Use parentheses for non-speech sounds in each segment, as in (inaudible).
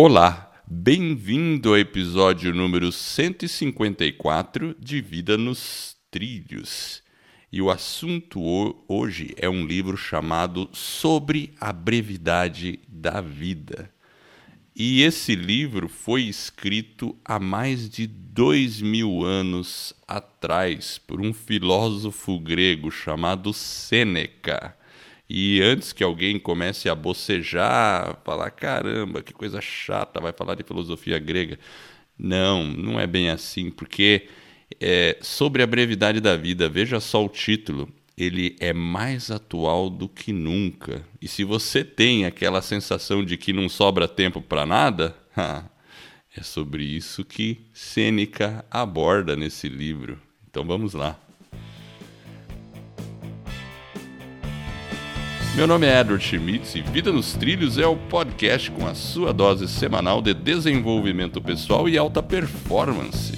Olá, bem-vindo ao episódio número 154 de Vida nos Trilhos. E o assunto hoje é um livro chamado Sobre a Brevidade da Vida. E esse livro foi escrito há mais de dois mil anos atrás por um filósofo grego chamado Sêneca. E antes que alguém comece a bocejar, falar caramba, que coisa chata, vai falar de filosofia grega. Não, não é bem assim, porque é, sobre a brevidade da vida, veja só o título, ele é mais atual do que nunca. E se você tem aquela sensação de que não sobra tempo para nada, (laughs) é sobre isso que Sêneca aborda nesse livro. Então vamos lá. Meu nome é Edward Schmitz e Vida nos Trilhos é o podcast com a sua dose semanal de desenvolvimento pessoal e alta performance.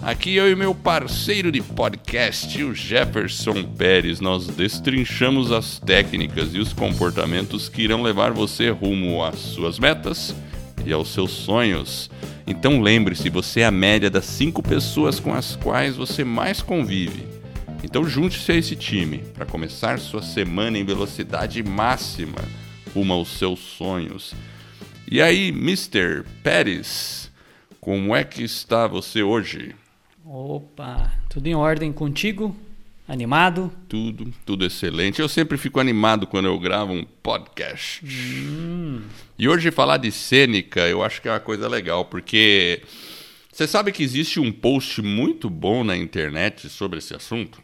Aqui eu e meu parceiro de podcast, o Jefferson Pérez, nós destrinchamos as técnicas e os comportamentos que irão levar você rumo às suas metas e aos seus sonhos. Então lembre-se, você é a média das cinco pessoas com as quais você mais convive. Então junte-se a esse time para começar sua semana em velocidade máxima rumo aos seus sonhos. E aí, Mr. Pérez, como é que está você hoje? Opa, tudo em ordem contigo? Animado? Tudo, tudo excelente. Eu sempre fico animado quando eu gravo um podcast. Hum. E hoje falar de cênica, eu acho que é uma coisa legal, porque você sabe que existe um post muito bom na internet sobre esse assunto?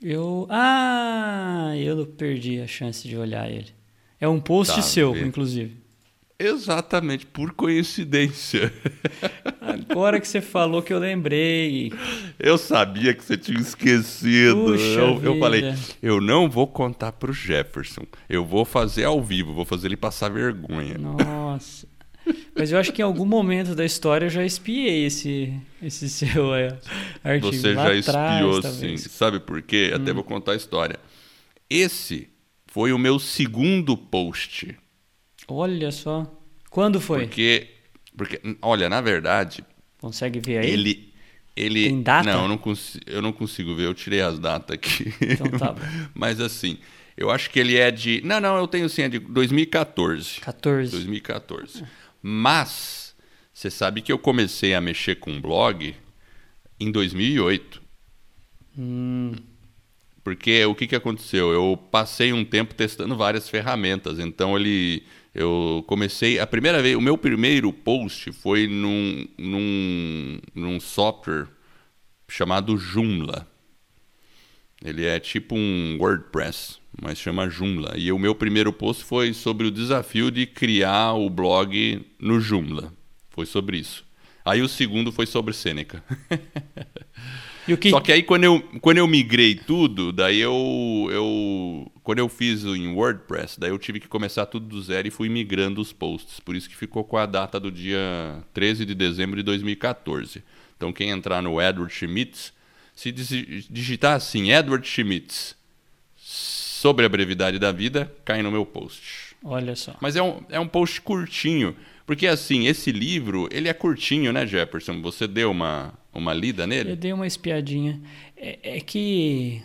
Eu. Ah, eu perdi a chance de olhar ele. É um post tá seu, inclusive. Exatamente, por coincidência. (laughs) Agora que você falou que eu lembrei. Eu sabia que você tinha esquecido. Eu, eu, falei, eu não vou contar pro Jefferson. Eu vou fazer ao vivo, vou fazer ele passar vergonha. Nossa. Mas eu acho que em algum momento da história eu já espiei esse, esse seu é, artigo. Você já espiou, sim. Sabe por quê? Hum. Até vou contar a história. Esse foi o meu segundo post. Olha só. Quando foi? Porque, porque olha, na verdade... Consegue ver aí? Ele... Ele, Tem data? Não, eu não, consigo, eu não consigo ver. Eu tirei as datas aqui. Então tá bom. (laughs) Mas assim, eu acho que ele é de... Não, não, eu tenho sim, é de 2014. 14. 2014. Mas você sabe que eu comecei a mexer com blog em 2008. Hum. Porque o que, que aconteceu? Eu passei um tempo testando várias ferramentas. Então ele, eu comecei a primeira vez, o meu primeiro post foi num, num, num software chamado Joomla. Ele é tipo um WordPress mas chama Joomla. E o meu primeiro post foi sobre o desafio de criar o blog no Joomla. Foi sobre isso. Aí o segundo foi sobre Seneca. Que... Só que aí quando eu, quando eu migrei tudo, daí eu, eu. Quando eu fiz em WordPress, daí eu tive que começar tudo do zero e fui migrando os posts. Por isso que ficou com a data do dia 13 de dezembro de 2014. Então quem entrar no Edward Schmitz, se digitar assim, Edward Schmitz, sobre a brevidade da vida cai no meu post. Olha só. Mas é um, é um post curtinho. Porque, assim, esse livro, ele é curtinho, né, Jefferson? Você deu uma, uma lida nele? Eu dei uma espiadinha. É, é que...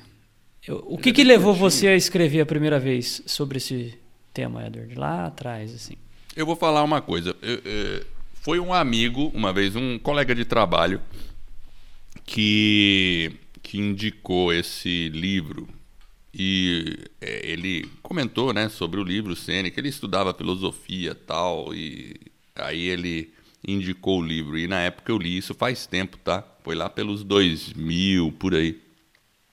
Eu, o que, que levou curtinho. você a escrever a primeira vez sobre esse tema, Edward? Lá atrás, assim. Eu vou falar uma coisa. Eu, eu, foi um amigo, uma vez, um colega de trabalho, que, que indicou esse livro e é, ele comentou né, sobre o livro Sêneca, ele estudava filosofia tal, e aí ele indicou o livro. E na época eu li isso faz tempo, tá? Foi lá pelos 2000, por aí.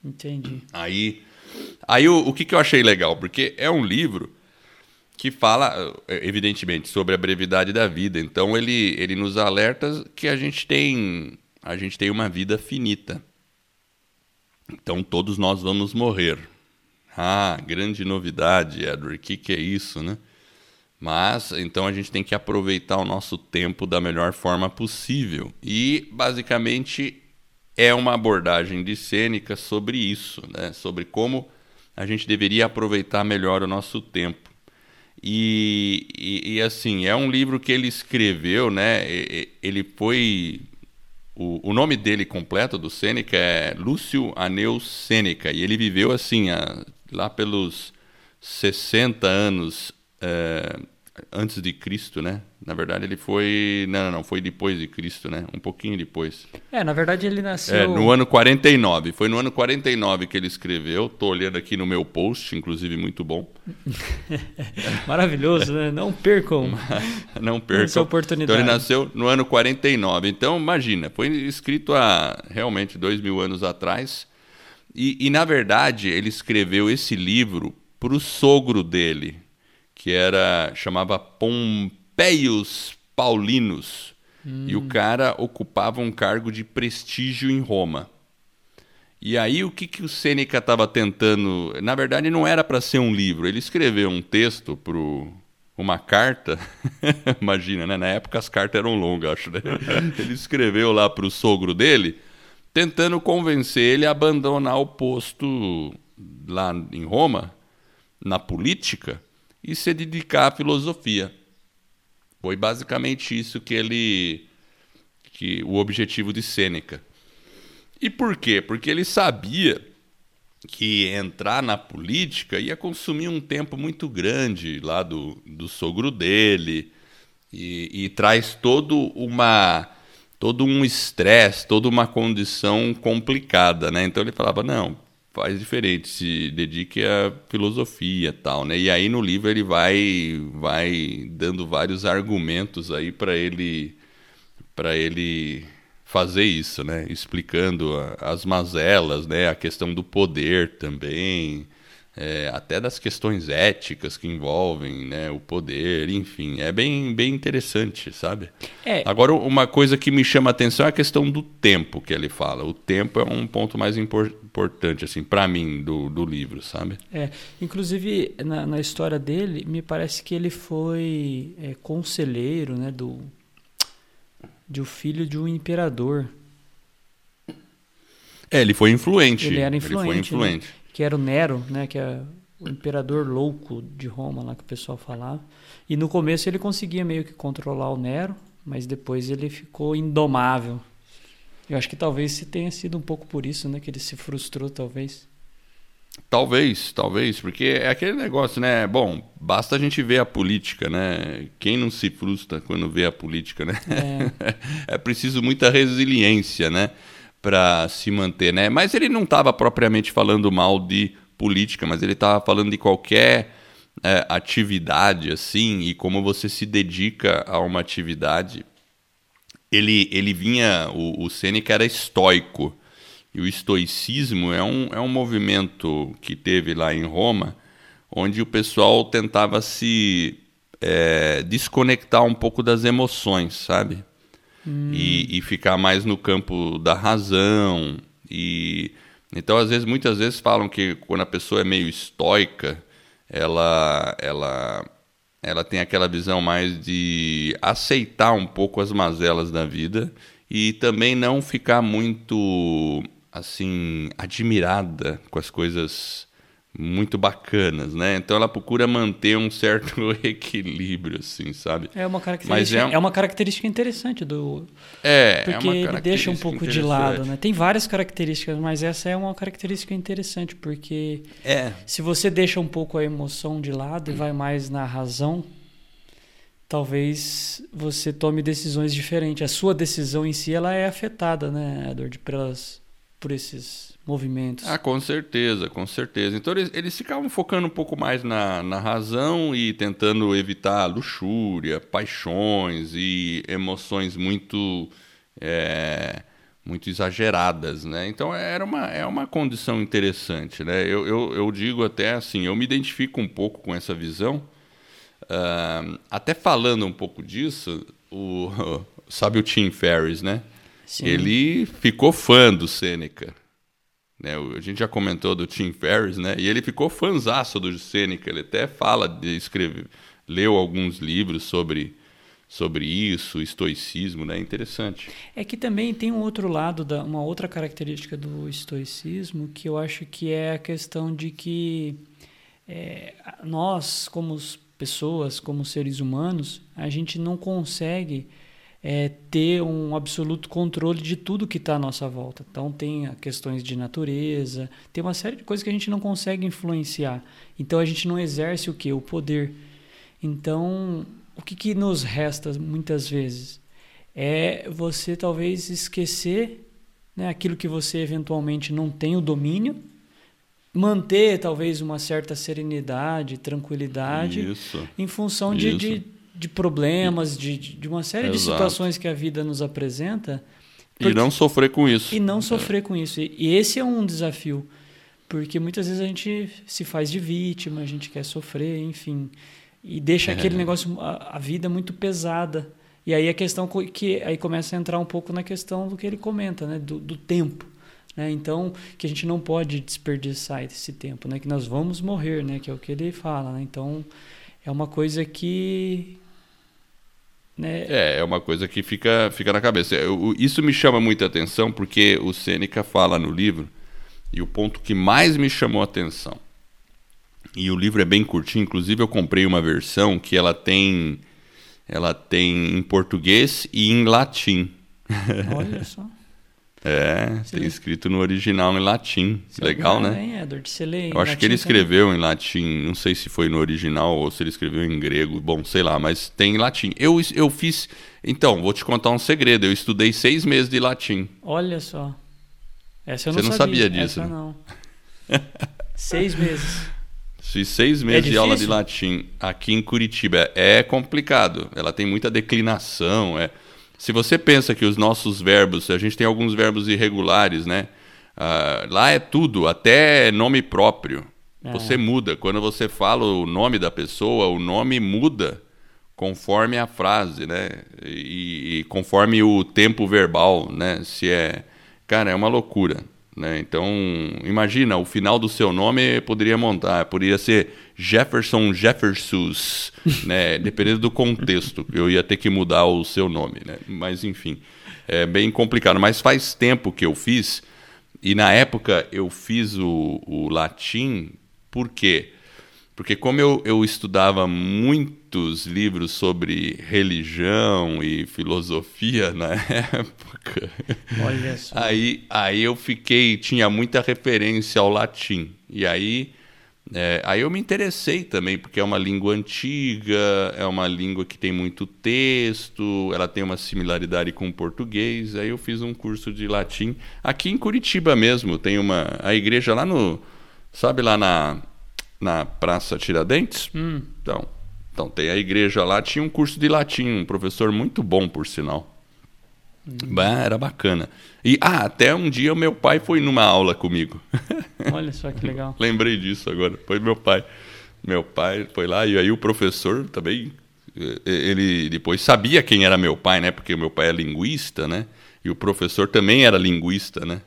Entendi. Aí, aí o, o que, que eu achei legal? Porque é um livro que fala, evidentemente, sobre a brevidade da vida. Então ele, ele nos alerta que a gente tem a gente tem uma vida finita. Então todos nós vamos morrer. Ah, grande novidade, Edward, o que, que é isso, né? Mas então a gente tem que aproveitar o nosso tempo da melhor forma possível. E basicamente é uma abordagem de Sêneca sobre isso, né? sobre como a gente deveria aproveitar melhor o nosso tempo. E, e, e, assim, é um livro que ele escreveu, né? Ele foi. O, o nome dele completo do Sêneca é Lúcio Aneu Sêneca. E ele viveu assim, a, lá pelos 60 anos. É, antes de Cristo, né? Na verdade, ele foi. Não, não, não, foi depois de Cristo, né? Um pouquinho depois. É, na verdade, ele nasceu. É, no ano 49. Foi no ano 49 que ele escreveu. Tô olhando aqui no meu post, inclusive muito bom. (laughs) Maravilhoso, né? Não percam. (laughs) não percam. Essa oportunidade. Então, ele nasceu no ano 49. Então, imagina, foi escrito há realmente dois mil anos atrás. E, e na verdade, ele escreveu esse livro para o sogro dele que era chamava Pompeius Paulinus. Hum. E o cara ocupava um cargo de prestígio em Roma. E aí o que, que o Sêneca estava tentando... Na verdade não era para ser um livro. Ele escreveu um texto para uma carta. (laughs) Imagina, né? Na época as cartas eram longas, acho. Né? (laughs) Ele escreveu lá para o sogro dele, tentando convencer ele a abandonar o posto lá em Roma, na política, e se dedicar à filosofia. Foi basicamente isso que ele que o objetivo de Sêneca. E por quê? Porque ele sabia que entrar na política ia consumir um tempo muito grande lá do, do sogro dele e, e traz todo uma todo um estresse, toda uma condição complicada, né? Então ele falava não, faz diferente, se dedique à filosofia tal, né? E aí no livro ele vai vai dando vários argumentos aí para ele para ele fazer isso, né? Explicando as mazelas, né? A questão do poder também, é, até das questões éticas que envolvem né, o poder, enfim, é bem, bem interessante, sabe? É. Agora, uma coisa que me chama a atenção é a questão do tempo que ele fala. O tempo é um ponto mais impor importante, assim, para mim, do, do livro, sabe? É, inclusive, na, na história dele, me parece que ele foi é, conselheiro, né, do, de um filho de um imperador. É, ele foi influente. Ele era influente. Ele foi influente. Né? Que era o Nero, né, que é o imperador louco de Roma, lá que o pessoal falava. E no começo ele conseguia meio que controlar o Nero, mas depois ele ficou indomável. Eu acho que talvez tenha sido um pouco por isso, né, que ele se frustrou, talvez. Talvez, talvez, porque é aquele negócio, né? Bom, basta a gente ver a política, né? Quem não se frustra quando vê a política, né? É, (laughs) é preciso muita resiliência, né? Para se manter, né? Mas ele não estava propriamente falando mal de política, mas ele estava falando de qualquer é, atividade assim e como você se dedica a uma atividade. Ele, ele vinha, o, o Sêneca era estoico e o estoicismo é um, é um movimento que teve lá em Roma, onde o pessoal tentava se é, desconectar um pouco das emoções, sabe? Hum. e, e, ficar mais no campo da razão. E então, às vezes, muitas vezes falam que quando a pessoa é meio estoica, ela, ela, ela tem aquela visão mais de aceitar um pouco as mazelas da vida e também não ficar muito assim admirada com as coisas muito bacanas, né? Então ela procura manter um certo (laughs) equilíbrio, assim, sabe? É uma característica, é... é... uma característica interessante do. É, porque é ele deixa um pouco de lado, né? Tem várias características, mas essa é uma característica interessante porque é. se você deixa um pouco a emoção de lado e vai mais na razão, talvez você tome decisões diferentes. A sua decisão em si ela é afetada, né, Edward, pelas por esses movimentos. Ah, com certeza, com certeza. Então eles, eles ficavam focando um pouco mais na, na razão e tentando evitar luxúria, paixões e emoções muito é, muito exageradas, né? Então era uma, é uma condição interessante, né? Eu, eu, eu digo até assim, eu me identifico um pouco com essa visão. Uh, até falando um pouco disso, o, (laughs) sabe o Tim Ferriss, né? Sim. Ele ficou fã do Sêneca. Né? A gente já comentou do Tim Ferriss, né? E ele ficou fãzaço do Sêneca. Ele até fala de leu alguns livros sobre sobre isso, estoicismo, né? Interessante. É que também tem um outro lado da uma outra característica do estoicismo que eu acho que é a questão de que é, nós como pessoas, como seres humanos, a gente não consegue é, ter um absoluto controle de tudo que está à nossa volta. Então, tem questões de natureza, tem uma série de coisas que a gente não consegue influenciar. Então, a gente não exerce o que? O poder. Então, o que, que nos resta muitas vezes? É você talvez esquecer né, aquilo que você eventualmente não tem o domínio, manter talvez uma certa serenidade, tranquilidade, Isso. em função de, de, de, problemas, de, de uma série Exato. de situações que a vida nos apresenta. Porque... E não sofrer com isso. E não sofrer é. com isso. E esse é um desafio, porque muitas vezes a gente se faz de vítima, a gente quer sofrer, enfim, e deixa é. aquele negócio, a, a vida muito pesada. E aí a questão que aí começa a entrar um pouco na questão do que ele comenta, né, do, do tempo. Né? Então, que a gente não pode desperdiçar esse tempo, né? que nós vamos morrer, né? que é o que ele fala. Né? Então, é uma coisa que. Né? É, é uma coisa que fica, fica na cabeça. Eu, isso me chama muita atenção porque o Sêneca fala no livro, e o ponto que mais me chamou a atenção. E o livro é bem curtinho, inclusive eu comprei uma versão que ela tem ela tem em português e em latim. Olha só. É, Você tem escrito no original em latim. Você Legal, né? Bem, Edward. Você lê Eu acho que ele escreveu também. em latim. Não sei se foi no original ou se ele escreveu em grego. Bom, sei lá, mas tem em latim. Eu, eu fiz. Então, vou te contar um segredo. Eu estudei seis meses de latim. Olha só. Essa eu não Você não sabia, sabia disso? Essa né? não. seis meses. Fiz seis meses é de aula de latim aqui em Curitiba. É complicado. Ela tem muita declinação. É... Se você pensa que os nossos verbos, a gente tem alguns verbos irregulares, né? Uh, lá é tudo, até nome próprio. É. Você muda. Quando você fala o nome da pessoa, o nome muda conforme a frase, né? E, e conforme o tempo verbal, né? Se é. Cara, é uma loucura. Né? Então, imagina, o final do seu nome poderia montar, poderia ser Jefferson Jeffersus, (laughs) né? dependendo do contexto, eu ia ter que mudar o seu nome. Né? Mas, enfim, é bem complicado. Mas faz tempo que eu fiz, e na época eu fiz o, o latim, por quê? Porque como eu, eu estudava muitos livros sobre religião e filosofia (laughs) na época, Olha só. Aí, aí eu fiquei, tinha muita referência ao latim. E aí, é, aí eu me interessei também, porque é uma língua antiga, é uma língua que tem muito texto, ela tem uma similaridade com o português. Aí eu fiz um curso de latim aqui em Curitiba mesmo. Tem uma a igreja lá no, sabe lá na na Praça Tiradentes. Hum. Então, então, tem a igreja lá, tinha um curso de latim, um professor muito bom, por sinal. Hum. era bacana. E ah, até um dia meu pai foi numa aula comigo. (laughs) Olha só que legal. Lembrei disso agora. Foi meu pai. Meu pai foi lá e aí o professor também eh, ele depois sabia quem era meu pai, né? Porque meu pai é linguista, né? E o professor também era linguista, né?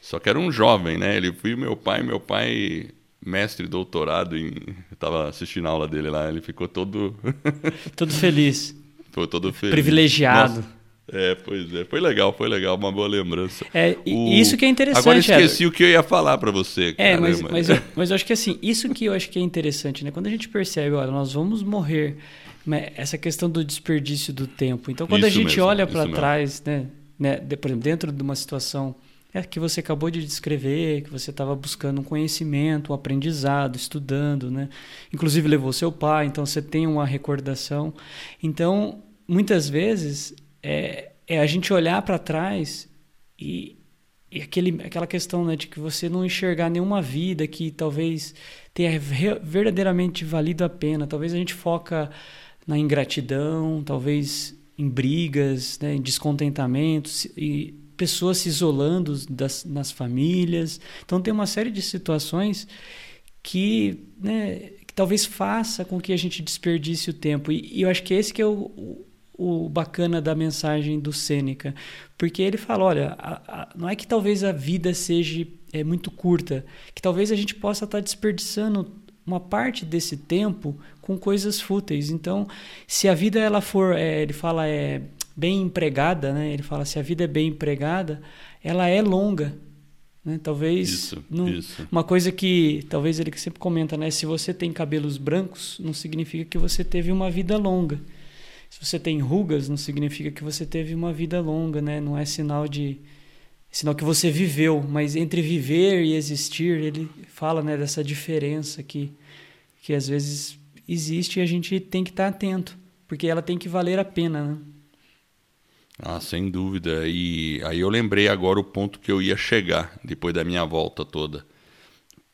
Só que era um jovem, né? Ele foi meu pai, meu pai mestre, doutorado em. Eu tava assistindo a aula dele lá, ele ficou todo. (laughs) todo feliz. Ficou todo feliz. Privilegiado. Nossa. É, pois é. Foi legal, foi legal, uma boa lembrança. É, o... isso que é interessante. Agora esqueci o que eu ia falar para você. É, mas, mas, eu, mas eu acho que assim, isso que eu acho que é interessante, né? Quando a gente percebe, olha, nós vamos morrer, né? essa questão do desperdício do tempo. Então, quando isso a gente mesmo, olha para trás, né? né? Por exemplo, dentro de uma situação é que você acabou de descrever, que você estava buscando um conhecimento, um aprendizado, estudando, né? Inclusive levou seu pai, então você tem uma recordação. Então, muitas vezes é, é a gente olhar para trás e, e aquele, aquela questão né, de que você não enxergar nenhuma vida que talvez tenha verdadeiramente valido a pena. Talvez a gente foca na ingratidão, talvez em brigas, né, em descontentamentos e pessoas se isolando das, nas famílias. Então tem uma série de situações que, né, que talvez faça com que a gente desperdice o tempo. E, e eu acho que esse que é o, o, o, bacana da mensagem do Sêneca, porque ele fala, olha, a, a, não é que talvez a vida seja é, muito curta, que talvez a gente possa estar desperdiçando uma parte desse tempo com coisas fúteis. Então, se a vida ela for, é, ele fala, é bem empregada, né? Ele fala se a vida é bem empregada, ela é longa. Né? Talvez Isso, não- isso. uma coisa que talvez ele sempre comenta, né? Se você tem cabelos brancos, não significa que você teve uma vida longa. Se você tem rugas, não significa que você teve uma vida longa, né? Não é sinal de sinal que você viveu, mas entre viver e existir, ele fala, né, dessa diferença que que às vezes existe e a gente tem que estar atento, porque ela tem que valer a pena, né? Ah, sem dúvida. E aí eu lembrei agora o ponto que eu ia chegar depois da minha volta toda.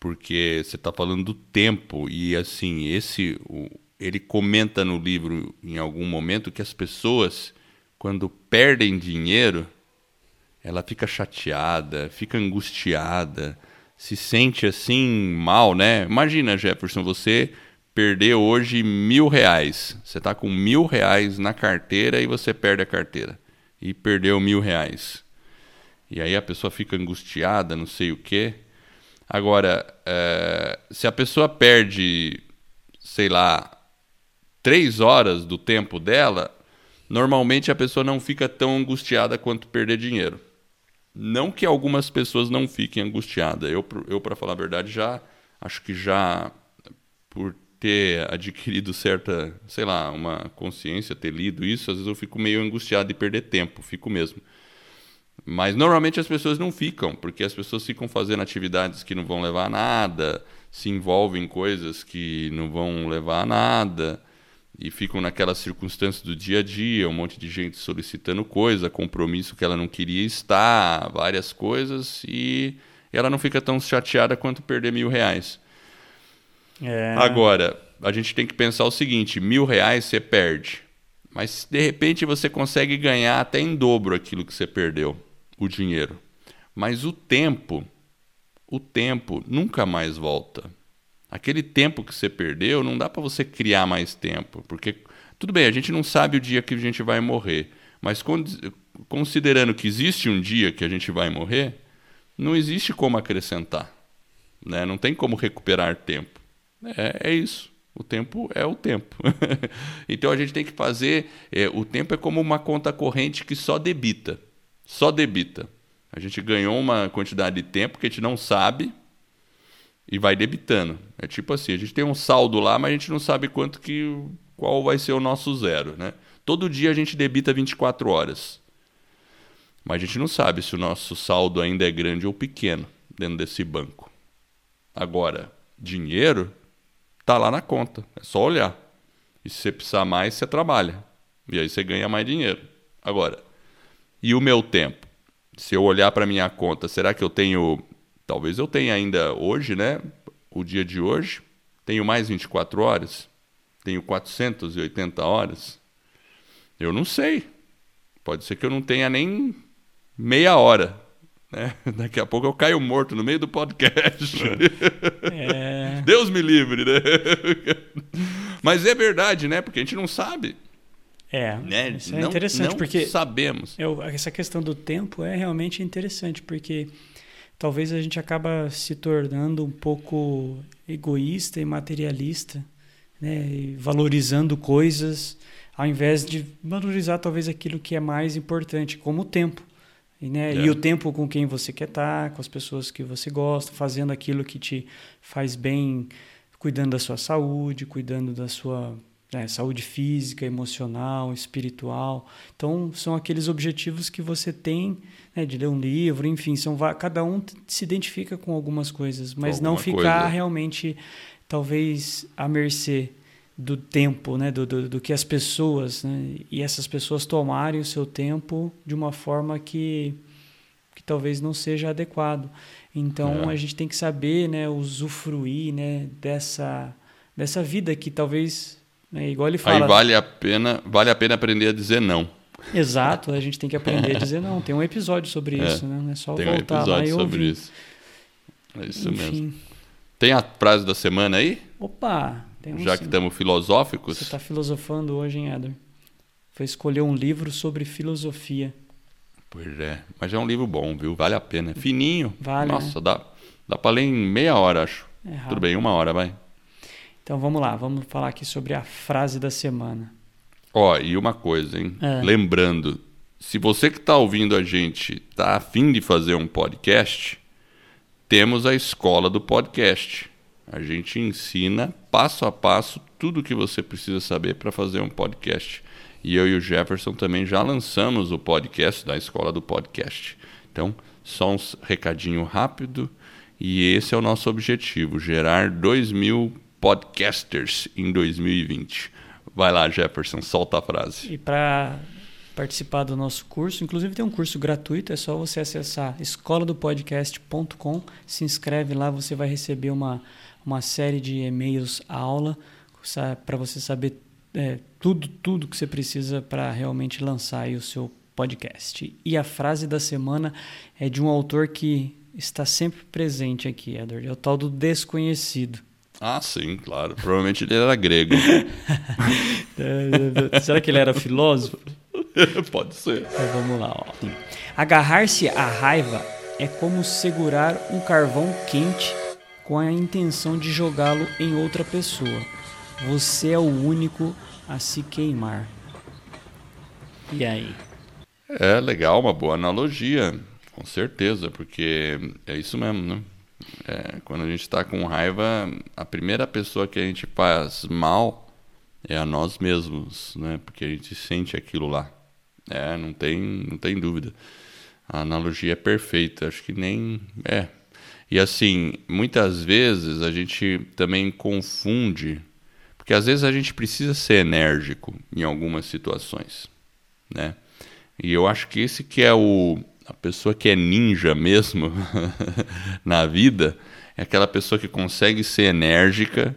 Porque você está falando do tempo e assim, esse o- ele comenta no livro em algum momento que as pessoas quando perdem dinheiro, ela fica chateada, fica angustiada, se sente assim mal, né? Imagina, Jefferson, você perdeu hoje mil reais. Você está com mil reais na carteira e você perde a carteira. E perdeu mil reais. E aí a pessoa fica angustiada, não sei o quê. Agora, eh, se a pessoa perde, sei lá, três horas do tempo dela, normalmente a pessoa não fica tão angustiada quanto perder dinheiro. Não que algumas pessoas não fiquem angustiadas. Eu, eu para falar a verdade, já acho que já por ter adquirido certa, sei lá, uma consciência, ter lido isso, às vezes eu fico meio angustiado de perder tempo, fico mesmo. Mas normalmente as pessoas não ficam, porque as pessoas ficam fazendo atividades que não vão levar a nada, se envolvem em coisas que não vão levar a nada, e ficam naquelas circunstâncias do dia a dia, um monte de gente solicitando coisa, compromisso que ela não queria estar, várias coisas, e ela não fica tão chateada quanto perder mil reais. É, Agora, a gente tem que pensar o seguinte: mil reais você perde. Mas de repente você consegue ganhar até em dobro aquilo que você perdeu, o dinheiro. Mas o tempo, o tempo nunca mais volta. Aquele tempo que você perdeu, não dá para você criar mais tempo, porque tudo bem, a gente não sabe o dia que a gente vai morrer, mas con- considerando que existe um dia que a gente vai morrer, não existe como acrescentar, né? Não tem como recuperar tempo. É, é isso. O tempo é o tempo. (laughs) então a gente tem que fazer. é, o tempo é como uma conta corrente que só debita. Só debita. A gente ganhou uma quantidade de tempo que a gente não sabe e vai debitando. É tipo assim, a gente tem um saldo lá, mas a gente não sabe quanto que qual vai ser o nosso zero, né? Todo dia a gente debita 24 horas. Mas a gente não sabe se o nosso saldo ainda é grande ou pequeno dentro desse banco. Agora, dinheiro tá lá na conta, é só olhar. E se você precisar mais, você trabalha. E aí você ganha mais dinheiro. Agora, e o meu tempo? Se eu olhar para minha conta, será que eu tenho talvez eu tenha ainda hoje, né, o dia de hoje, tenho mais 24 horas? Tenho 480 horas? Eu não sei. Pode ser que eu não tenha nem meia hora. Né? (laughs) Daqui a pouco eu caio morto no meio do podcast. é, (laughs) Deus me livre, né? (laughs) Mas é verdade, né? Porque a gente não sabe. é, Né? isso é não, interessante não porque sabemos. Eu- essa questão do tempo é realmente interessante, porque talvez a gente acaba se tornando um pouco egoísta e materialista, né? E valorizando coisas ao invés de valorizar talvez aquilo que é mais importante, como o tempo. E, né? É. e o tempo com quem você quer estar, com as pessoas que você gosta, fazendo aquilo que te faz bem, cuidando da sua saúde, cuidando da sua né, saúde física, emocional, espiritual. Então, são aqueles objetivos que você tem né, de ler um livro, enfim, são cada um se identifica com algumas coisas, mas não alguma ficar coisa. realmente, talvez, à mercê do tempo, né, do, do, do que as pessoas, né, e essas pessoas tomarem o seu tempo de uma forma que, que talvez não seja adequado. Então, É. a gente tem que saber, né, usufruir, né, dessa, dessa vida que talvez, né, igual ele fala, Aí vale a pena, vale a pena aprender a dizer não. Exato, a gente tem que aprender a dizer não. Tem um episódio sobre (laughs) É, isso, né? Não é só Tem um voltar lá e episódio sobre ouvir. isso. É isso Enfim. mesmo. Tem a frase da semana aí? Opa, tem um Já que sim. estamos filosóficos. Você está filosofando hoje, hein, Eder? Foi escolher um livro sobre filosofia. Pois é. Mas é um livro bom, viu? Vale a pena. Fininho. Vale, Nossa, dá, dá para ler em meia hora, acho. É. Tudo bem, uma hora, vai. Então vamos lá, vamos falar aqui sobre a frase da semana. Ó, e uma coisa, hein? É. Lembrando, se você que está ouvindo a gente tá afim de fazer um podcast, temos a escola do podcast. A gente ensina passo a passo tudo o que você precisa saber para fazer um podcast. E eu e o Jefferson também já lançamos o podcast da escola do podcast. Então, só um recadinho rápido. E esse é o nosso objetivo: gerar 2 mil podcasters em 2020. Vai lá, Jefferson, solta a frase. E para participar do nosso curso, inclusive tem um curso gratuito, é só você acessar escoladopodcast.com, se inscreve lá, você vai receber uma, uma série de e-mails aula para você saber é, tudo, tudo que você precisa para realmente lançar o seu podcast. E a frase da semana é de um autor que está sempre presente aqui, Edward, é o tal do desconhecido. Ah, sim, claro. Provavelmente ele era grego. (laughs) Será que ele era filósofo? (laughs) Pode ser. Então vamos lá. Agarrar-se à raiva é como segurar um carvão quente com a intenção de jogá-lo em outra pessoa. Você é o único a se queimar. E aí? É legal, uma boa analogia, com certeza, porque é isso mesmo, né? É, quando a gente está com raiva, a primeira pessoa que a gente faz mal é a nós mesmos, né? Porque a gente sente aquilo lá. É, não tem, não tem dúvida. A analogia é perfeita, acho que nem é. E assim, muitas vezes a gente também confunde, porque às vezes a gente precisa ser enérgico em algumas situações, né? E eu acho que esse que é o a pessoa que é ninja mesmo (laughs) na vida, é aquela pessoa que consegue ser enérgica,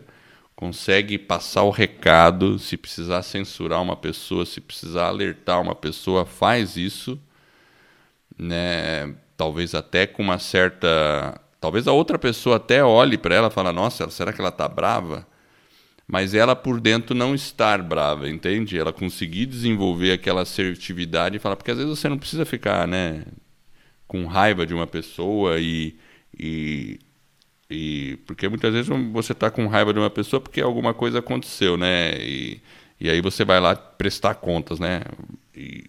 consegue passar o recado, se precisar censurar uma pessoa, se precisar alertar uma pessoa, faz isso, né? Talvez até com uma certa, talvez a outra pessoa até olhe para ela e fala: "Nossa, será que ela tá brava?" Mas ela por dentro não estar brava, entende? Ela conseguir desenvolver aquela assertividade e falar, porque às vezes você não precisa ficar, né, com raiva de uma pessoa e, e e porque muitas vezes você está com raiva de uma pessoa porque alguma coisa aconteceu, né? E, e aí você vai lá prestar contas, né? E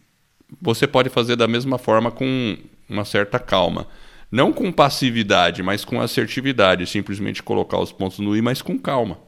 você pode fazer da mesma forma com uma certa calma. Não com passividade, mas com assertividade. Simplesmente colocar os pontos no i, mas com calma.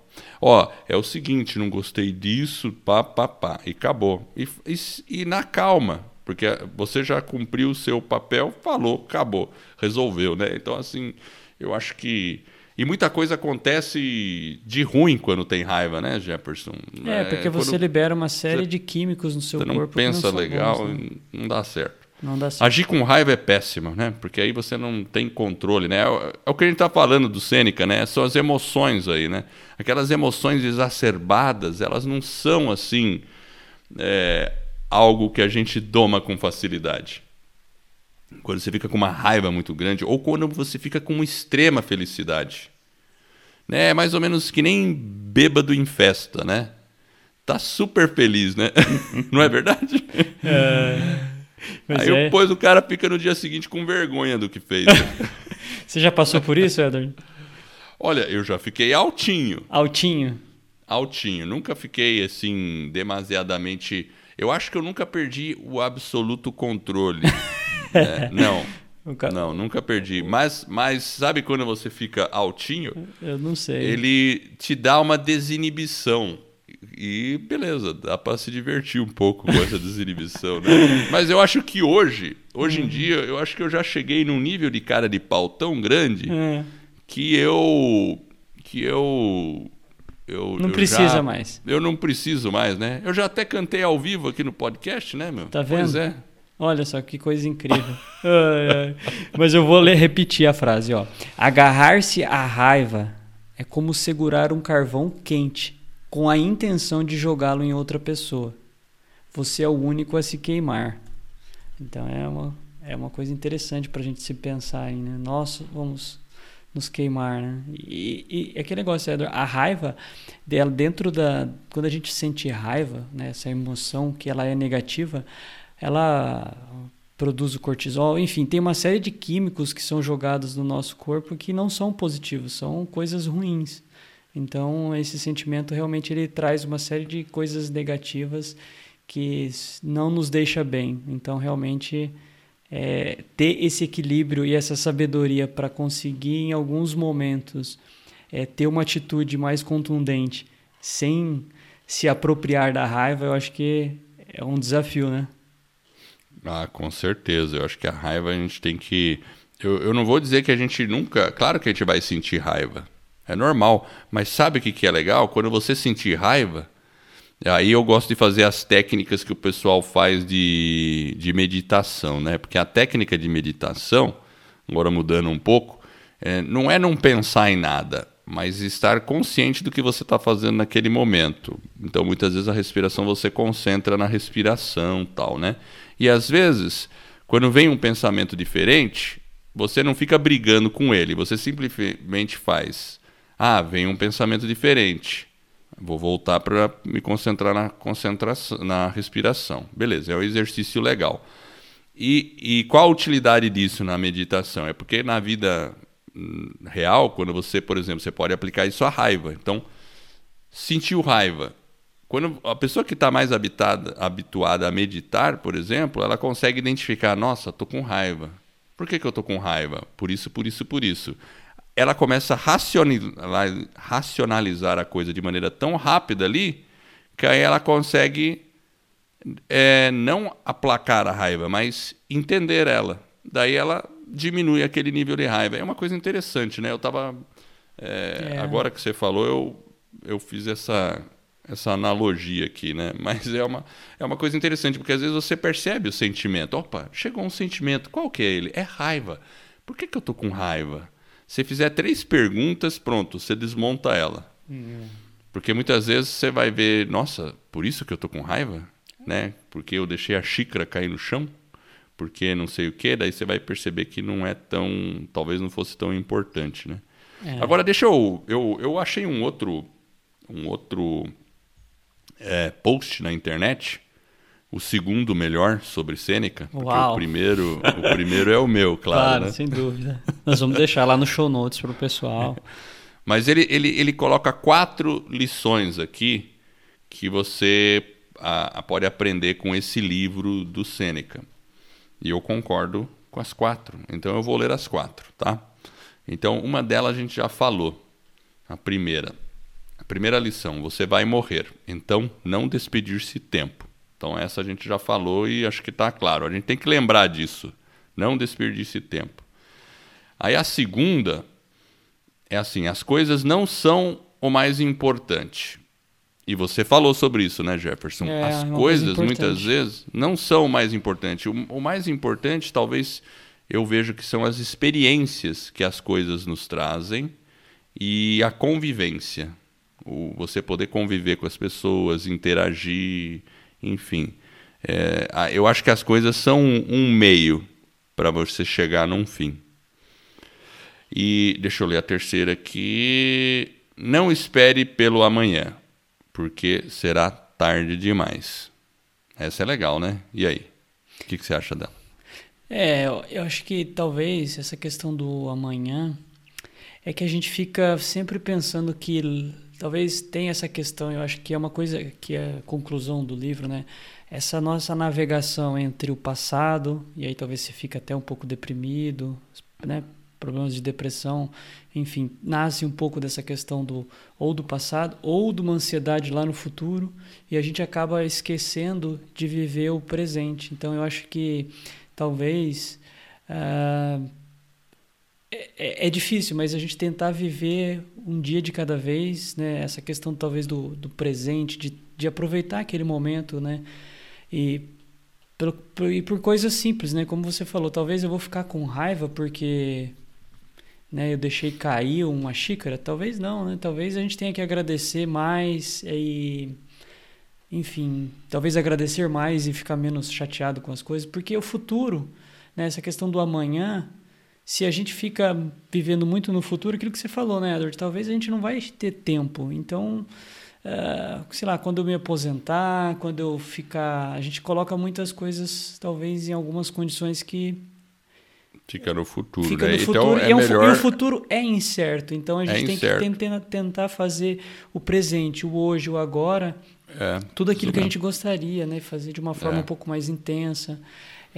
Ó, é o seguinte, não gostei disso, pá, pá, pá. E acabou. E, e, e na calma. Porque você já cumpriu o seu papel, falou, acabou, resolveu, né? Então, assim, eu acho que. E muita coisa acontece de ruim quando tem raiva, né, Jefferson? É, porque você libera uma série de químicos no seu você corpo. Não pensa não legal, bons, né? não dá certo. Não dá certo. Agir com raiva é péssimo, né? Porque aí você não tem controle, né? É o que a gente está falando do Sêneca, né? São as emoções aí, né? Aquelas emoções exacerbadas, elas não são assim é, algo que a gente doma com facilidade quando você fica com uma raiva muito grande ou quando você fica com uma extrema felicidade. Né? É mais ou menos que nem bêbado em festa, né? Tá super feliz, né? (laughs) Não é verdade? É, Aí é. depois o cara fica no dia seguinte com vergonha do que fez. (laughs) Você já passou por isso, Edward? Olha, eu já fiquei altinho. Altinho? Altinho. Nunca fiquei assim demasiadamente. Eu acho que eu nunca perdi o absoluto controle. (laughs) É, não. Nunca... Não, nunca perdi. Mas, mas sabe quando você fica altinho? Eu não sei. Ele te dá uma desinibição. E beleza, dá para se divertir um pouco com essa desinibição, né? (laughs) Mas eu acho que hoje, hoje em dia, eu acho que eu já cheguei num nível de cara de pau tão grande É. que eu que eu eu Não eu precisa já- mais. Eu não preciso mais, né? Eu já até cantei ao vivo aqui no podcast, né, meu? Tá Pois vendo? é. Olha só que coisa incrível. (laughs) Ai, ai. Mas eu vou ler, repetir a frase, ó. Agarrar-se à raiva é como segurar um carvão quente com a intenção de jogá-lo em outra pessoa. Você é o único a se queimar. Então é uma, é uma coisa interessante para a gente se pensar aí, né? Nossa, vamos nos queimar, né? E, e aquele negócio, Edward, a raiva dela dentro da quando a gente sente raiva, né? Essa emoção que ela é negativa, ela produz o cortisol, enfim, tem uma série de químicos que são jogados no nosso corpo que não são positivos, são coisas ruins. Então, esse sentimento realmente ele traz uma série de coisas negativas que não nos deixa bem. Então, realmente é, ter esse equilíbrio e essa sabedoria para conseguir, em alguns momentos, é, ter uma atitude mais contundente sem se apropriar da raiva, eu acho que é um desafio, né? Ah, com certeza. Eu acho que a raiva a gente tem que. Eu, eu não vou dizer que a gente nunca. Claro que a gente vai sentir raiva. É normal. Mas sabe o que, que é legal? Quando você sentir raiva, aí eu gosto de fazer as técnicas que o pessoal faz de, de meditação, né? Porque a técnica de meditação, agora mudando um pouco, é, não é não pensar em nada mas estar consciente do que você está fazendo naquele momento. Então, muitas vezes a respiração você concentra na respiração, tal, né? E às vezes, quando vem um pensamento diferente, você não fica brigando com ele, você simplesmente faz: "Ah, vem um pensamento diferente. Vou voltar para me concentrar na concentração, na respiração". Beleza, é um exercício legal. E, e qual a utilidade disso na meditação? É porque na vida real, quando você, por exemplo, você pode aplicar isso à raiva. Então, sentiu raiva. Quando a pessoa que está mais habitada, habituada a meditar, por exemplo, ela consegue identificar: nossa, estou com raiva. Por que, que eu estou com raiva? Por isso, por isso, por isso. Ela começa a racionalizar a coisa de maneira tão rápida ali que aí ela consegue é, não aplacar a raiva, mas entender ela. Daí ela diminui aquele nível de raiva. É uma coisa interessante, né? Eu estava. É, é. Agora que você falou, eu, eu fiz essa, essa analogia aqui, né? (laughs) Mas é uma, é uma coisa interessante, porque às vezes você percebe o sentimento. Opa, chegou um sentimento. Qual que é ele? É raiva. Por que, que eu tô com raiva? Se fizer três perguntas, pronto, você desmonta ela. Hum. Porque muitas vezes você vai ver, nossa, por isso que eu tô com raiva? Né? Porque eu deixei a xícara cair no chão? porque não sei o que, daí você vai perceber que não é tão. talvez não fosse tão importante, né? É. Agora deixa eu, eu. Eu achei um outro. Um outro é, post na internet. O segundo melhor sobre Sêneca. Porque Uau. o primeiro, o primeiro é o meu, (laughs) claro. Claro, né? sem dúvida. Nós vamos deixar lá no show notes para o pessoal. (laughs) Mas ele, ele, ele coloca quatro lições aqui que você a, a pode aprender com esse livro do Sêneca. E eu concordo com as quatro. Então eu vou ler as quatro, tá? Então uma delas a gente já falou. A primeira. A primeira lição, você vai morrer. Então não despedir-se tempo. Então essa a gente já falou e acho que está claro. A gente tem que lembrar disso. Não despedir-se tempo. Aí a segunda é assim, as coisas não são o mais importante. E você falou sobre isso, né, Jefferson? É, As coisas, muitas vezes, não são o mais importante. O, o, mais importante, talvez, eu vejo que são as experiências que as coisas nos trazem e a convivência. O, você poder conviver com as pessoas, interagir, enfim. É, eu acho que as coisas são um, meio para você chegar num fim. E deixa eu ler a terceira aqui. Não espere pelo amanhã porque será tarde demais. Essa é legal, né? E aí? O que, que você acha dela? É, eu acho que talvez essa questão do amanhã é que a gente fica sempre pensando que talvez tenha essa questão, eu acho que é uma coisa que é a conclusão do livro, né? Essa nossa navegação entre o passado, e aí talvez você fique até um pouco deprimido, né? problemas de depressão, enfim, nasce um pouco dessa questão do ou do passado ou de uma ansiedade lá no futuro e a gente acaba esquecendo de viver o presente. Então eu acho que talvez uh, é, é, difícil, mas a gente tentar viver um dia de cada vez, né? Essa questão talvez do, do presente, de, de aproveitar aquele momento, né? E por, por, e por coisas simples, né? Como você falou, talvez eu vou ficar com raiva porque né, eu deixei cair uma xícara? Talvez não, né? Talvez a gente tenha que agradecer mais e enfim, talvez agradecer mais e ficar menos chateado com as coisas, porque o futuro, né, essa questão do amanhã, se a gente fica vivendo muito no futuro, aquilo que você falou, né, Edward, talvez a gente não vai ter tempo. Então, uh, sei lá, quando eu me aposentar, quando eu ficar, a gente coloca muitas coisas, talvez em algumas condições que Fica no futuro, Fica né? no futuro, então, é e, é melhor... e, o futuro é incerto. Então a gente é tem incerto. que tentar, tentar fazer o presente, o hoje, o agora, é, tudo aquilo que a gente gostaria, né? Fazer de uma forma é. um pouco mais intensa.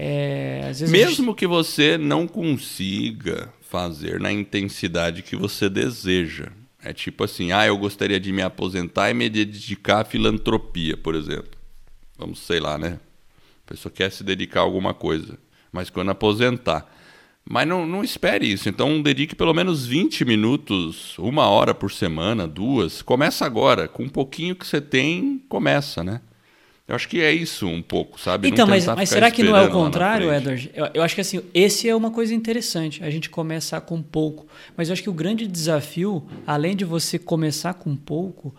É, a gente- Mesmo que você não consiga fazer na intensidade que você deseja. É tipo assim, ah, eu gostaria de me aposentar e me dedicar à filantropia, por exemplo. Vamos, sei lá, né? A pessoa quer se dedicar a alguma coisa, mas quando aposentar. Mas não, não espere isso. Então, dedique pelo menos 20 minutos, uma hora por semana, duas. Começa agora. Com um pouquinho que você tem, começa, né? Eu acho que é isso um pouco, sabe? Então, mas, mas será que não é o contrário. Edward? Eu, eu acho que assim, esse é uma coisa interessante, a gente começar com pouco. Mas eu acho que o grande desafio, além de você começar com pouco,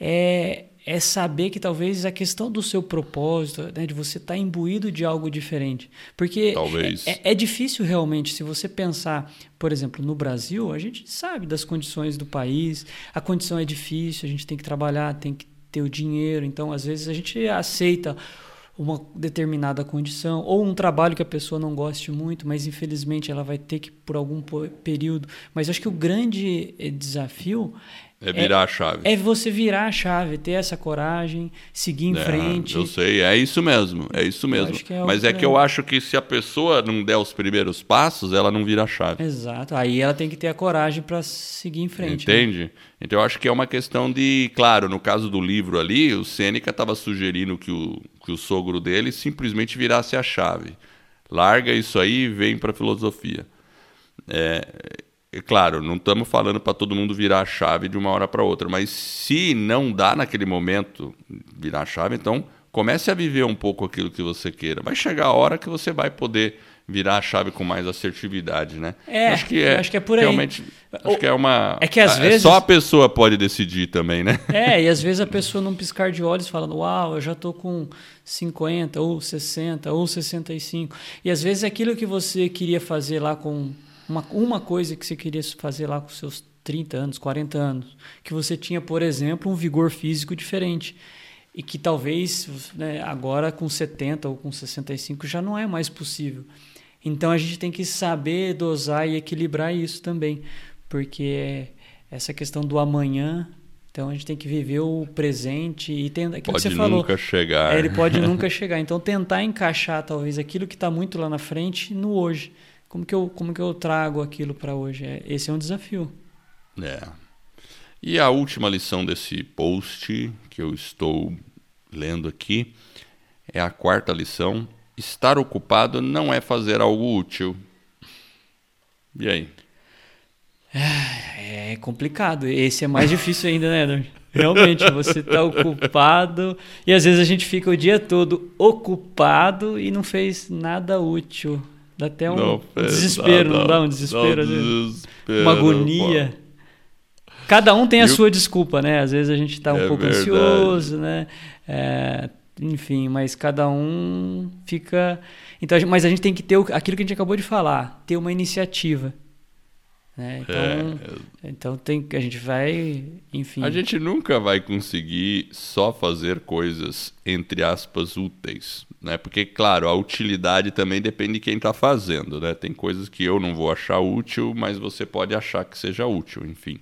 é, é saber que talvez a questão do seu propósito, né, de você estar imbuído de algo diferente. Porque Talvez. É, é difícil realmente, se você pensar, por exemplo, no Brasil, a gente sabe das condições do país, a condição é difícil, a gente tem que trabalhar, tem que o dinheiro, então às vezes a gente aceita uma determinada condição ou um trabalho que a pessoa não goste muito, mas infelizmente ela vai ter que por algum período. Mas acho que o grande eh, desafio É virar a chave. é você virar a chave, ter essa coragem, seguir em É, frente. Eu sei, é isso mesmo, é isso mesmo. é Mas é que é. eu acho que se a pessoa não der os primeiros passos, ela não vira a chave. Exato. Aí ela tem que ter a coragem para seguir em frente. né? Entende? Então eu acho que é uma questão de, claro, no caso do livro ali, o Sêneca estava sugerindo que o, que o sogro dele simplesmente virasse a chave. Larga isso aí e vem para a filosofia. É, claro, não estamos falando para todo mundo virar a chave de uma hora para outra, mas se não dá naquele momento virar a chave, então comece a viver um pouco aquilo que você queira. Vai chegar a hora que você vai poder virar a chave com mais assertividade, né? É, acho que é, acho que é por aí. Realmente, acho que é uma. é que às é vezes- Só a pessoa pode decidir também, né? É, e às vezes a pessoa num piscar de olhos falando, uau, eu já tô com 50, ou 60, ou 65. E às vezes aquilo que você queria fazer lá com uma, uma coisa que você queria fazer lá com seus 30 anos, 40 anos, que você tinha, por exemplo, um vigor físico diferente. E que talvez né, agora com 70 ou com 65 já não é mais possível. Então a gente tem que saber dosar e equilibrar isso também, porque essa questão do amanhã, então a gente tem que viver o presente e tem aquilo que Pode você falou. nunca chegar. É, ele pode (laughs) nunca chegar. Então tentar encaixar talvez aquilo que está muito lá na frente no hoje. Como que eu, como que eu trago aquilo para hoje? É, esse é um desafio. É. E a última lição desse post que eu estou lendo aqui é a quarta lição. Estar ocupado não é fazer algo útil. E aí? É complicado. Esse é mais difícil ainda, né, Edward? Realmente, você está ocupado e às vezes a gente fica o dia todo ocupado e não fez nada útil. Dá até um Não desespero, não nada. dá um desespero? Dá às vezes? desespero, Uma agonia. Cada um tem a E sua desculpa, né? Às vezes a gente está um É pouco verdade. ansioso, né? É, enfim, mas cada um fica. Então, mas a gente tem que ter aquilo que a gente acabou de falar, ter uma iniciativa. Né? Então, É, então tem, a gente vai, enfim. A gente nunca vai conseguir só fazer coisas, entre aspas, úteis. Né? Porque, claro, a utilidade também depende de quem está fazendo. Né? Tem coisas que eu não vou achar útil, mas você pode achar que seja útil, enfim.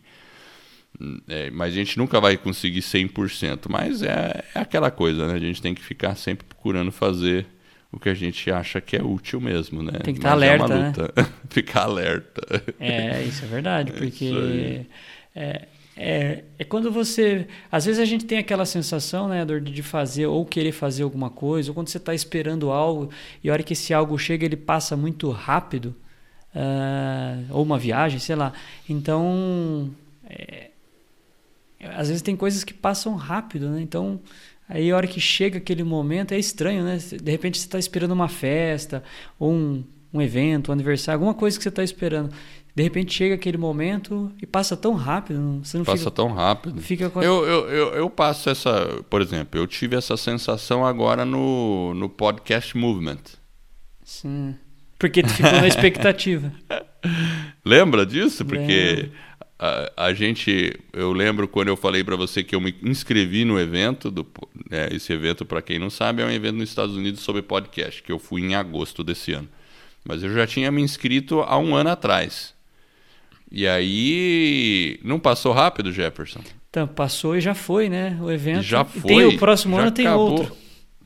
É, mas a gente nunca vai conseguir 100%. Mas é, é aquela coisa, né? A gente tem que ficar sempre procurando fazer o que a gente acha que é útil mesmo, né? Tem que estar Mas é uma alerta, né? luta. (laughs) ficar alerta. É, isso é verdade, É porque é, é, é quando você. Às vezes a gente tem aquela sensação, né, Edward, de fazer ou querer fazer alguma coisa, ou quando você está esperando algo e a hora que esse algo chega ele passa muito rápido, ah, ou uma viagem, sei lá. Então. é, às vezes tem coisas que passam rápido, né? Então. Aí a hora que chega aquele momento é estranho, né? De repente você está esperando uma festa, ou um, um evento, um aniversário, alguma coisa que você está esperando. De repente chega aquele momento e passa tão rápido, você não Passa fica, tão rápido. fica com Eu, eu, eu, eu passo essa. Por exemplo, eu tive essa sensação agora no, no podcast Movement. Sim. Porque tu ficou na expectativa. (laughs) Lembra disso? Porque Lembro. A, a gente. Eu lembro quando eu falei para você que eu me inscrevi no evento. Do, né, esse evento, para quem não sabe, é um evento nos Estados Unidos sobre podcast, que eu fui em agosto desse ano. Mas eu já tinha me inscrito há um ano atrás. E aí. Não passou rápido, Jefferson? Então, passou e já foi, né? O evento. Já foi. Tem o próximo ano tem acabou. outro.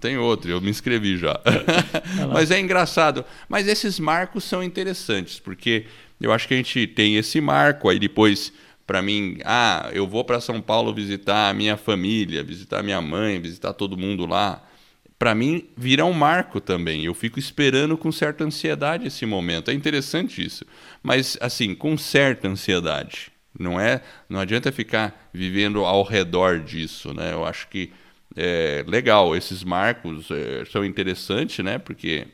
Tem outro, eu me inscrevi já. (laughs) Mas é engraçado. Mas esses marcos são interessantes, porque eu acho que a gente tem esse marco, aí depois, para mim, ah, eu vou para São Paulo visitar a minha família, visitar minha mãe, visitar todo mundo lá. Para mim, vira um marco também. Eu fico esperando com certa ansiedade esse momento. É interessante isso. Mas, assim, com certa ansiedade. Não é, não adianta ficar vivendo ao redor disso, né? Eu acho que é legal, esses marcos é, são interessantes, né? Porque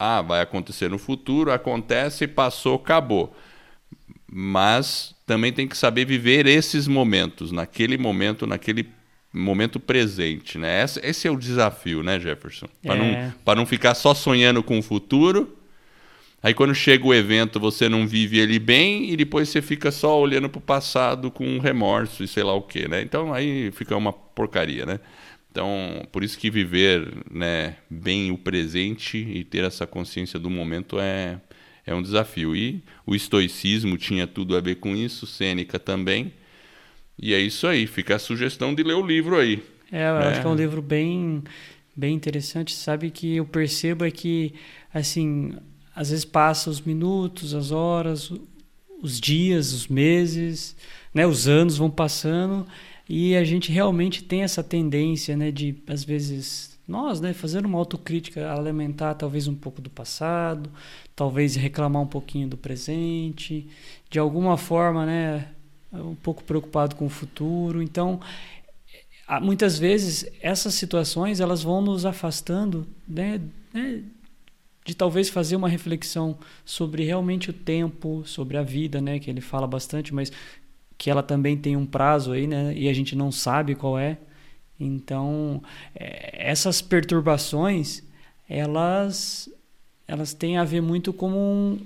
ah, vai acontecer no futuro, acontece, passou, acabou. Mas também tem que saber viver esses momentos, naquele momento, naquele momento presente, né? Esse, esse é o desafio, né, Jefferson? Para é. não, não ficar só sonhando com o futuro Aí quando chega o evento, você não vive ele bem e depois você fica só olhando para o passado com remorso e sei lá o que, né? Então aí fica uma porcaria, né? Então, por isso que viver né, bem o presente e ter essa consciência do momento é, é um desafio. E o estoicismo tinha tudo a ver com isso, Sêneca também. E é isso aí, fica a sugestão de ler o livro aí. É, eu né? acho que é um livro bem, bem interessante. Sabe que eu percebo é que, assim, às vezes passa os minutos, as horas, os dias, os meses, né, os anos vão passando e a gente realmente tem essa tendência, né, de às vezes nós, né, fazer uma autocrítica, alimentar talvez um pouco do passado, talvez reclamar um pouquinho do presente, de alguma forma, né, um pouco preocupado com o futuro. Então, muitas vezes essas situações elas vão nos afastando, né, né de talvez fazer uma reflexão sobre realmente o tempo, sobre a vida, né, que ele fala bastante, mas que ela também tem um prazo aí, né, e a gente não sabe qual é. Então, é, essas perturbações, elas elas têm a ver muito com um,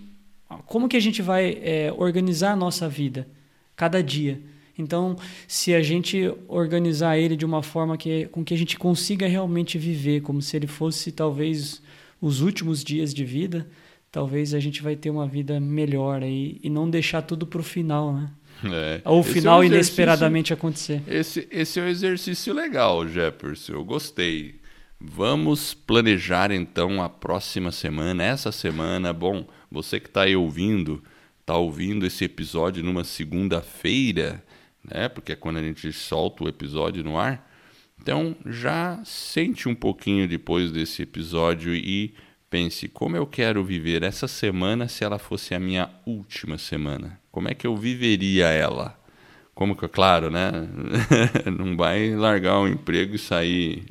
como que a gente vai é, organizar a nossa vida cada dia. Então, se a gente organizar ele de uma forma que com que a gente consiga realmente viver, como se ele fosse talvez os últimos dias de vida, talvez a gente vai ter uma vida melhor aí e não deixar tudo para o final, né? É. Ou o final é um inesperadamente acontecer. Esse, esse é um exercício legal, Jefferson. Eu gostei. Vamos planejar então a próxima semana, essa semana. Bom, você que está aí ouvindo, está ouvindo esse episódio numa segunda-feira, né? Porque é quando a gente solta o episódio no ar. Então, já sente um pouquinho depois desse episódio e pense como eu quero viver essa semana se ela fosse a minha última semana. Como é que eu viveria ela? Como que, claro, né? (laughs) Não vai largar o emprego e sair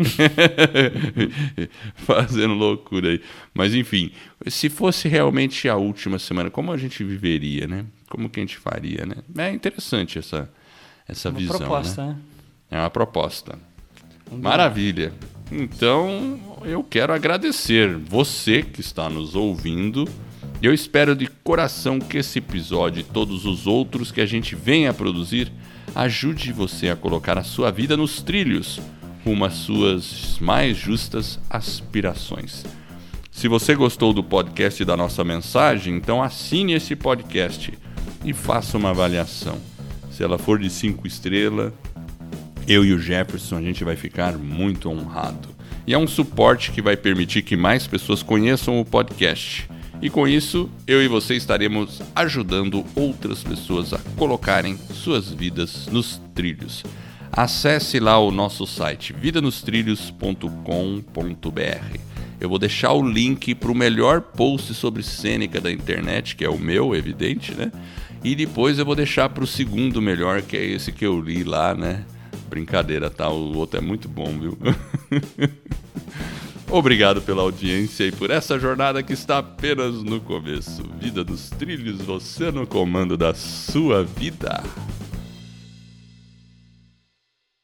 (laughs) fazendo loucura aí. Mas enfim, se fosse realmente a última semana, como a gente viveria, né? Como que a gente faria, né? É interessante essa essa uma visão, proposta, né? né? É uma proposta. Maravilha. Então, eu quero agradecer você que está nos ouvindo. Eu espero de coração que esse episódio e todos os outros que a gente venha a produzir ajude você a colocar a sua vida nos trilhos rumo às suas mais justas aspirações. Se você gostou do podcast e da nossa mensagem, então assine esse podcast e faça uma avaliação. Se ela for de cinco estrelas, eu e o Jefferson, a gente vai ficar muito honrado. E é um suporte que vai permitir que mais pessoas conheçam o podcast. E com isso, eu e você estaremos ajudando outras pessoas a colocarem suas vidas nos trilhos. Acesse lá o nosso site vidanostrilhos.com.br. Eu vou deixar o link para o melhor post sobre Sêneca da internet, que é o meu, evidente, né? E depois eu vou deixar para o segundo melhor, que é esse que eu li lá, né? Brincadeira, tá? O outro é muito bom, viu? (laughs) Obrigado pela audiência e por essa jornada que está apenas no começo. Vida dos trilhos, você no comando da sua vida.